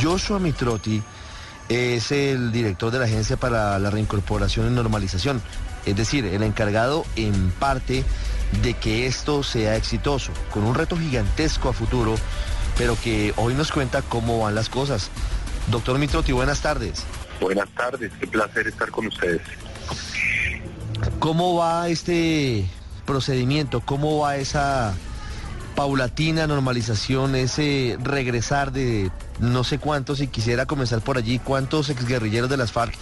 Joshua Mitrotti es el director de la Agencia para la Reincorporación y Normalización, es decir, el encargado en parte de que esto sea exitoso, con un reto gigantesco a futuro, pero que hoy nos cuenta cómo van las cosas. Doctor Mitrotti, buenas tardes. Buenas tardes, qué placer estar con ustedes. ¿Cómo va este procedimiento? ¿Cómo va esa paulatina normalización, ese regresar de no sé cuántos, y quisiera comenzar por allí, cuántos exguerrilleros de las FARC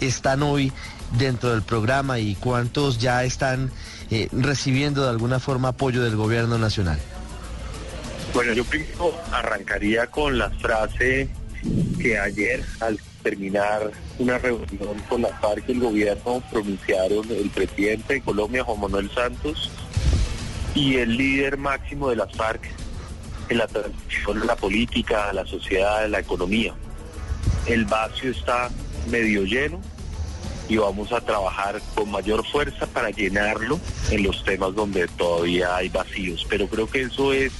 están hoy dentro del programa y cuántos ya están eh, recibiendo de alguna forma apoyo del gobierno nacional? Bueno, yo primero arrancaría con la frase que ayer al terminar una reunión con la FARC y el gobierno pronunciaron el presidente de Colombia, Juan Manuel Santos, y el líder máximo de la FARC en la transición de la política, la sociedad, la economía. El vacío está medio lleno y vamos a trabajar con mayor fuerza para llenarlo en los temas donde todavía hay vacíos. Pero creo que eso es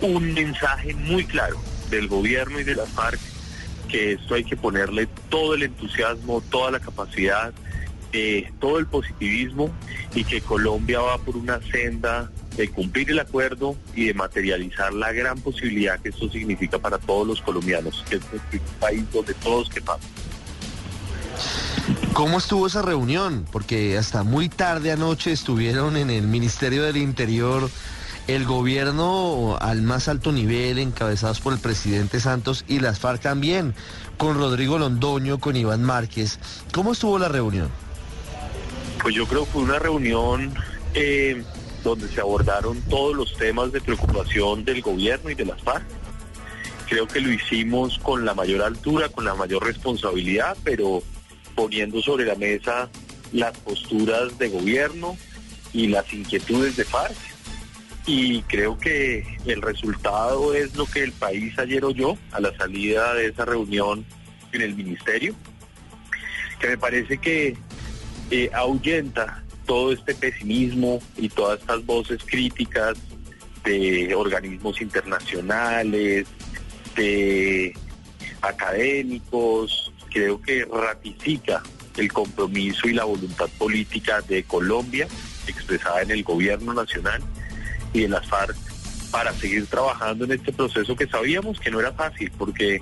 un mensaje muy claro del gobierno y de la FARC, que esto hay que ponerle todo el entusiasmo, toda la capacidad, eh, todo el positivismo y que Colombia va por una senda de cumplir el acuerdo y de materializar la gran posibilidad que esto significa para todos los colombianos, que es un país donde todos quepamos. ¿Cómo estuvo esa reunión? Porque hasta muy tarde anoche estuvieron en el Ministerio del Interior el gobierno al más alto nivel, encabezados por el presidente Santos y las FARC también, con Rodrigo Londoño, con Iván Márquez. ¿Cómo estuvo la reunión? Pues yo creo que fue una reunión eh, donde se abordaron todos los temas de preocupación del gobierno y de las FARC. Creo que lo hicimos con la mayor altura, con la mayor responsabilidad, pero poniendo sobre la mesa las posturas de gobierno y las inquietudes de FARC. Y creo que el resultado es lo que el país ayer oyó a la salida de esa reunión en el ministerio, que me parece que eh, ahuyenta todo este pesimismo y todas estas voces críticas de organismos internacionales, de académicos, creo que ratifica el compromiso y la voluntad política de Colombia expresada en el gobierno nacional y de las FARC para seguir trabajando en este proceso que sabíamos que no era fácil, porque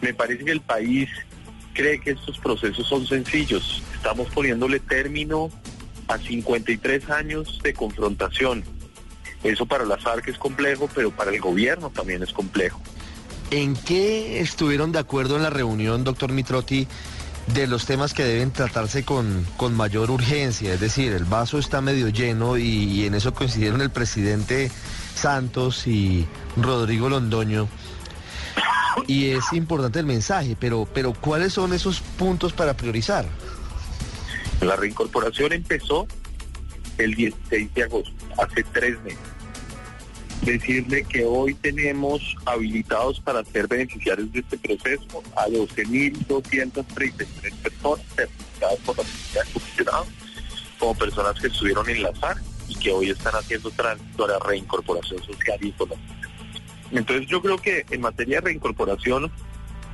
me parece que el país cree que estos procesos son sencillos. Estamos poniéndole término a 53 años de confrontación. Eso para las FARC es complejo, pero para el gobierno también es complejo. ¿En qué estuvieron de acuerdo en la reunión, doctor Mitrotti, de los temas que deben tratarse con, con mayor urgencia? Es decir, el vaso está medio lleno y, en eso coincidieron el presidente Santos y Rodrigo Londoño. Y es importante el mensaje, pero, pero ¿cuáles son esos puntos para priorizar? La reincorporación empezó el 16 de agosto, hace tres meses. Decirle que hoy tenemos habilitados para ser beneficiarios de este proceso a 12.233 personas certificadas por la Comisionado como personas que estuvieron en la SAR y que hoy están haciendo tránsito a la reincorporación social y económica. Entonces yo creo que en materia de reincorporación,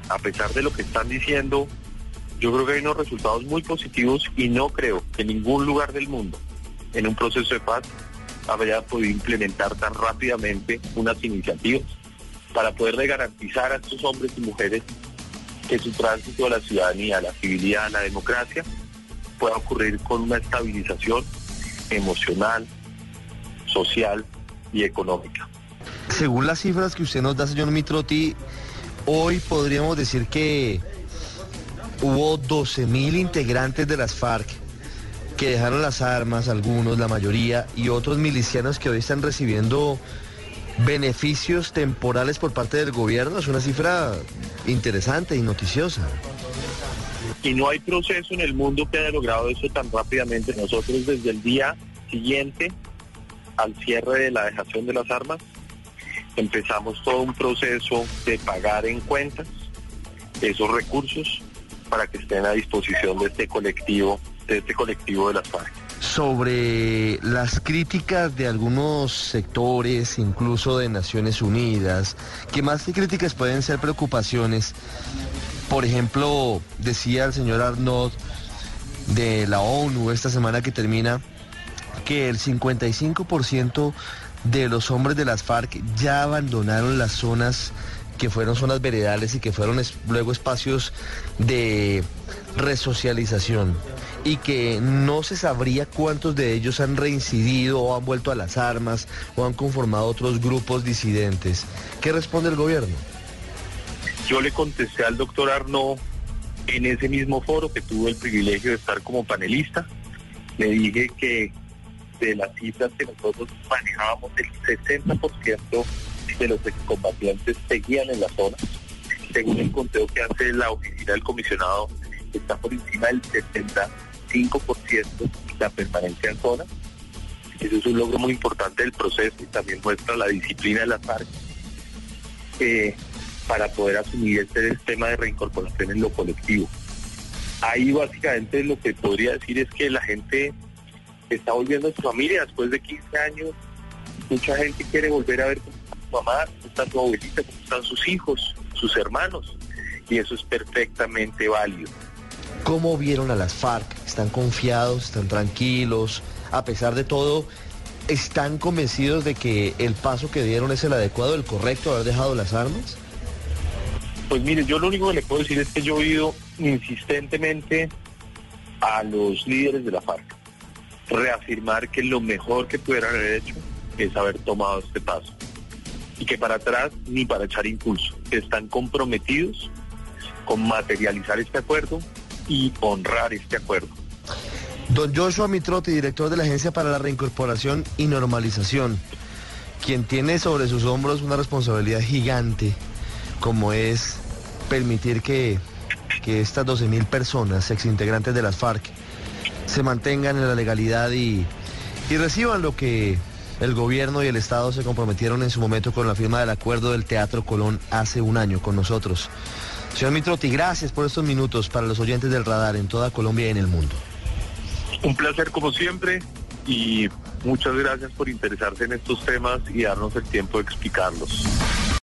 a pesar de lo que están diciendo yo creo que hay unos resultados muy positivos y no creo que ningún lugar del mundo, en un proceso de paz, haya podido implementar tan rápidamente unas iniciativas para poderle garantizar a estos hombres y mujeres que su tránsito a la ciudadanía, a la civilidad, a la democracia, pueda ocurrir con una estabilización emocional, social y económica. Según las cifras que usted nos da, señor Mitroti, hoy podríamos decir que hubo 12.000 integrantes de las FARC que dejaron las armas, algunos, la mayoría, y otros milicianos que hoy están recibiendo beneficios temporales por parte del gobierno. Es una cifra interesante y noticiosa. Y no hay proceso en el mundo que haya logrado eso tan rápidamente. Nosotros desde el día siguiente al cierre de la dejación de las armas, empezamos todo un proceso de pagar en cuentas esos recursos para que estén a disposición de este colectivo, de este colectivo de las FARC. sobre las críticas de algunos sectores, incluso de Naciones Unidas, que más que críticas pueden ser preocupaciones. Por ejemplo, decía el señor Arnaud de la ONU esta semana que termina que el 55% de los hombres de las FARC ya abandonaron las zonas que fueron zonas veredales y que fueron luego espacios de resocialización y que no se sabría cuántos de ellos han reincidido o han vuelto a las armas o han conformado otros grupos disidentes. ¿Qué responde el gobierno? Yo le contesté al doctor Arnaud en ese mismo foro que tuve el privilegio de estar como panelista. Le dije que de las cifras que nosotros manejábamos, el 60% de los excombatientes seguían en la zona. Según el conteo que hace la oficina del comisionado, está por encima del 75% la permanencia en zona. Eso es un logro muy importante del proceso y también muestra la disciplina de la FARC eh, para poder asumir este tema de reincorporación en lo colectivo. Ahí básicamente lo que podría decir es que la gente está volviendo a su familia después de 15 años. Mucha gente quiere volver a ver cómo está su mamá, cómo está su abuelita, cómo están sus hijos, sus hermanos. Y eso es perfectamente válido. ¿Cómo vieron a las FARC? ¿Están confiados? ¿Están tranquilos? A pesar de todo, ¿están convencidos de que el paso que dieron es el adecuado, el correcto, haber dejado las armas? Pues mire, yo lo único que le puedo decir es que yo he oído insistentemente a los líderes de la FARC reafirmar que lo mejor que pudieran haber hecho es haber tomado este paso. Y que para atrás ni para echar impulso. Están comprometidos con materializar este acuerdo y honrar este acuerdo. Don Joshua Mitrotti, director de la Agencia para la Reincorporación y Normalización, quien tiene sobre sus hombros una responsabilidad gigante, como es permitir que, que estas 12.000 personas, exintegrantes de las FARC, se mantengan en la legalidad y, y reciban lo que el gobierno y el Estado se comprometieron en su momento con la firma del acuerdo del Teatro Colón hace un año con nosotros. Señor Mitrotti, gracias por estos minutos para los oyentes del radar en toda Colombia y en el mundo. Un placer como siempre y muchas gracias por interesarse en estos temas y darnos el tiempo de explicarlos.